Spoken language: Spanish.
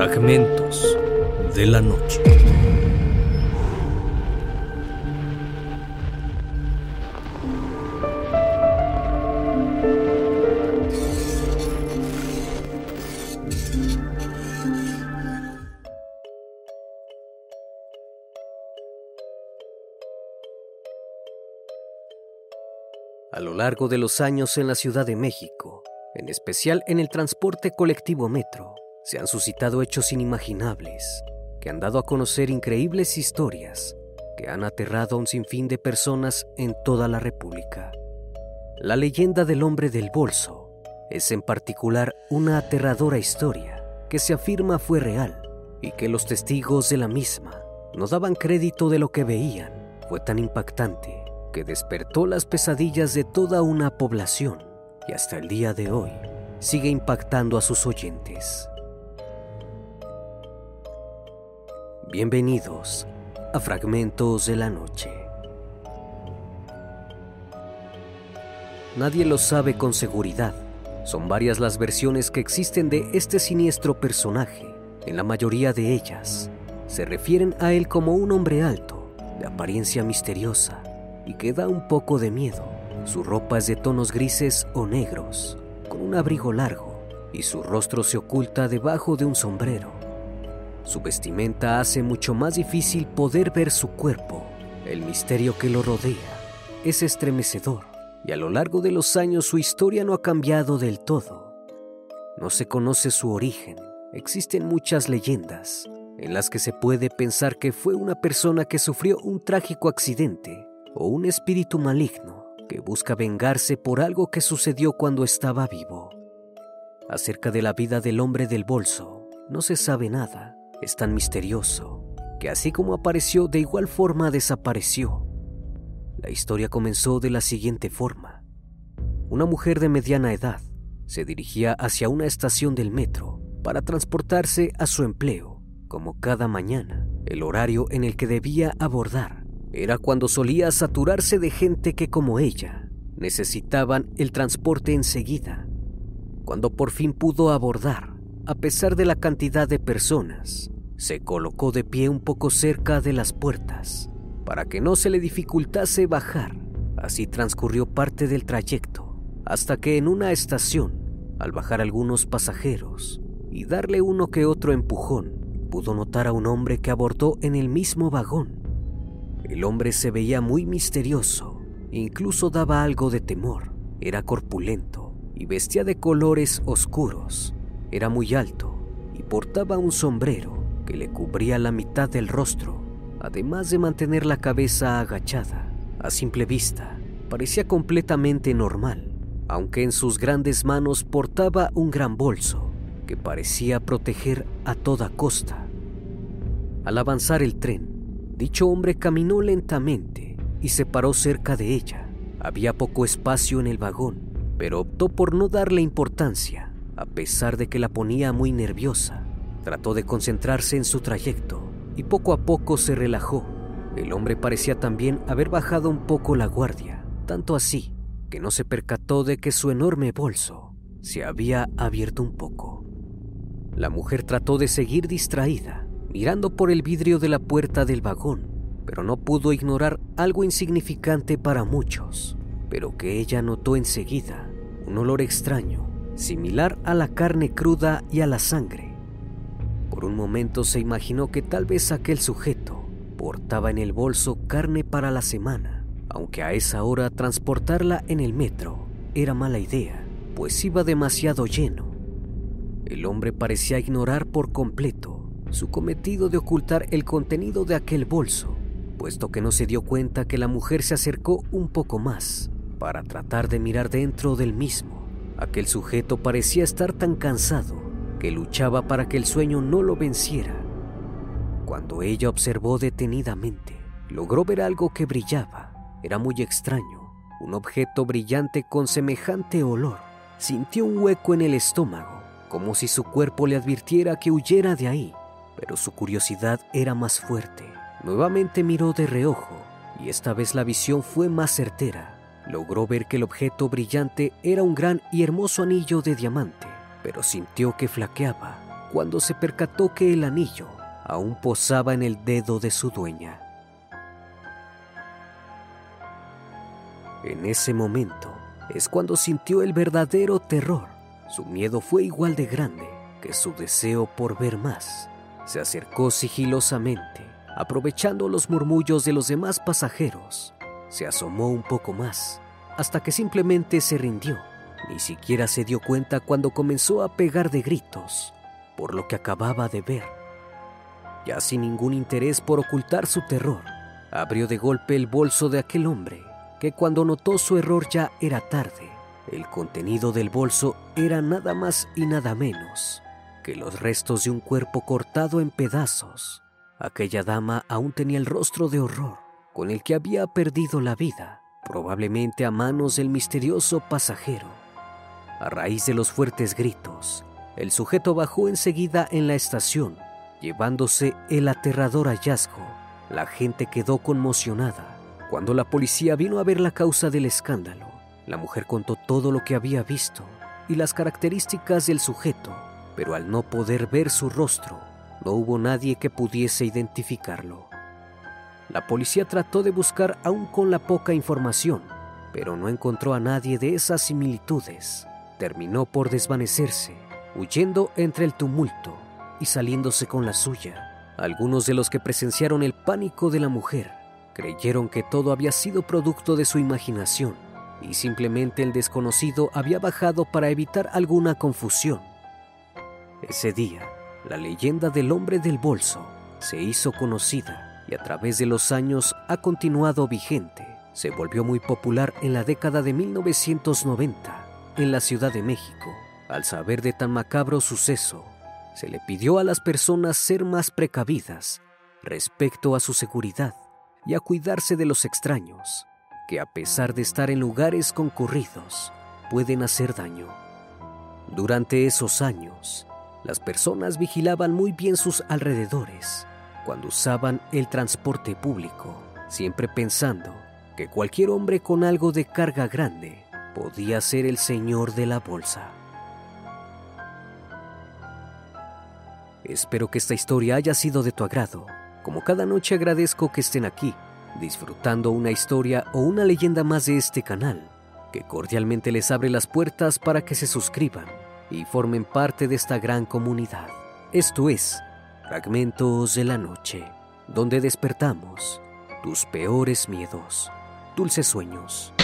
Fragmentos de la noche. A lo largo de los años en la Ciudad de México, en especial en el transporte colectivo metro, se han suscitado hechos inimaginables que han dado a conocer increíbles historias que han aterrado a un sinfín de personas en toda la República. La leyenda del hombre del bolso es en particular una aterradora historia que se afirma fue real y que los testigos de la misma no daban crédito de lo que veían. Fue tan impactante que despertó las pesadillas de toda una población y hasta el día de hoy sigue impactando a sus oyentes. Bienvenidos a Fragmentos de la Noche. Nadie lo sabe con seguridad. Son varias las versiones que existen de este siniestro personaje. En la mayoría de ellas se refieren a él como un hombre alto, de apariencia misteriosa y que da un poco de miedo. Su ropa es de tonos grises o negros, con un abrigo largo, y su rostro se oculta debajo de un sombrero. Su vestimenta hace mucho más difícil poder ver su cuerpo. El misterio que lo rodea es estremecedor y a lo largo de los años su historia no ha cambiado del todo. No se conoce su origen. Existen muchas leyendas en las que se puede pensar que fue una persona que sufrió un trágico accidente o un espíritu maligno que busca vengarse por algo que sucedió cuando estaba vivo. Acerca de la vida del hombre del bolso no se sabe nada es tan misterioso que así como apareció, de igual forma desapareció. La historia comenzó de la siguiente forma. Una mujer de mediana edad se dirigía hacia una estación del metro para transportarse a su empleo, como cada mañana. El horario en el que debía abordar era cuando solía saturarse de gente que como ella necesitaban el transporte enseguida. Cuando por fin pudo abordar, a pesar de la cantidad de personas, se colocó de pie un poco cerca de las puertas para que no se le dificultase bajar. Así transcurrió parte del trayecto, hasta que en una estación, al bajar algunos pasajeros y darle uno que otro empujón, pudo notar a un hombre que abordó en el mismo vagón. El hombre se veía muy misterioso, incluso daba algo de temor. Era corpulento y vestía de colores oscuros era muy alto y portaba un sombrero que le cubría la mitad del rostro, además de mantener la cabeza agachada. A simple vista, parecía completamente normal, aunque en sus grandes manos portaba un gran bolso que parecía proteger a toda costa. Al avanzar el tren, dicho hombre caminó lentamente y se paró cerca de ella. Había poco espacio en el vagón, pero optó por no darle importancia a pesar de que la ponía muy nerviosa. Trató de concentrarse en su trayecto y poco a poco se relajó. El hombre parecía también haber bajado un poco la guardia, tanto así que no se percató de que su enorme bolso se había abierto un poco. La mujer trató de seguir distraída, mirando por el vidrio de la puerta del vagón, pero no pudo ignorar algo insignificante para muchos, pero que ella notó enseguida, un olor extraño similar a la carne cruda y a la sangre. Por un momento se imaginó que tal vez aquel sujeto portaba en el bolso carne para la semana, aunque a esa hora transportarla en el metro era mala idea, pues iba demasiado lleno. El hombre parecía ignorar por completo su cometido de ocultar el contenido de aquel bolso, puesto que no se dio cuenta que la mujer se acercó un poco más para tratar de mirar dentro del mismo. Aquel sujeto parecía estar tan cansado que luchaba para que el sueño no lo venciera. Cuando ella observó detenidamente, logró ver algo que brillaba. Era muy extraño, un objeto brillante con semejante olor. Sintió un hueco en el estómago, como si su cuerpo le advirtiera que huyera de ahí, pero su curiosidad era más fuerte. Nuevamente miró de reojo y esta vez la visión fue más certera logró ver que el objeto brillante era un gran y hermoso anillo de diamante, pero sintió que flaqueaba cuando se percató que el anillo aún posaba en el dedo de su dueña. En ese momento es cuando sintió el verdadero terror. Su miedo fue igual de grande que su deseo por ver más. Se acercó sigilosamente, aprovechando los murmullos de los demás pasajeros. Se asomó un poco más, hasta que simplemente se rindió. Ni siquiera se dio cuenta cuando comenzó a pegar de gritos por lo que acababa de ver. Ya sin ningún interés por ocultar su terror, abrió de golpe el bolso de aquel hombre que cuando notó su error ya era tarde. El contenido del bolso era nada más y nada menos que los restos de un cuerpo cortado en pedazos. Aquella dama aún tenía el rostro de horror con el que había perdido la vida, probablemente a manos del misterioso pasajero. A raíz de los fuertes gritos, el sujeto bajó enseguida en la estación, llevándose el aterrador hallazgo. La gente quedó conmocionada cuando la policía vino a ver la causa del escándalo, la mujer contó todo lo que había visto y las características del sujeto, pero al no poder ver su rostro, no hubo nadie que pudiese identificarlo. La policía trató de buscar aún con la poca información, pero no encontró a nadie de esas similitudes. Terminó por desvanecerse, huyendo entre el tumulto y saliéndose con la suya. Algunos de los que presenciaron el pánico de la mujer Creyeron que todo había sido producto de su imaginación y simplemente el desconocido había bajado para evitar alguna confusión. Ese día, la leyenda del hombre del bolso se hizo conocida y a través de los años ha continuado vigente. Se volvió muy popular en la década de 1990 en la Ciudad de México. Al saber de tan macabro suceso, se le pidió a las personas ser más precavidas respecto a su seguridad y a cuidarse de los extraños, que a pesar de estar en lugares concurridos, pueden hacer daño. Durante esos años, las personas vigilaban muy bien sus alrededores cuando usaban el transporte público, siempre pensando que cualquier hombre con algo de carga grande podía ser el señor de la bolsa. Espero que esta historia haya sido de tu agrado como cada noche agradezco que estén aquí, disfrutando una historia o una leyenda más de este canal, que cordialmente les abre las puertas para que se suscriban y formen parte de esta gran comunidad. Esto es Fragmentos de la Noche, donde despertamos tus peores miedos, dulces sueños.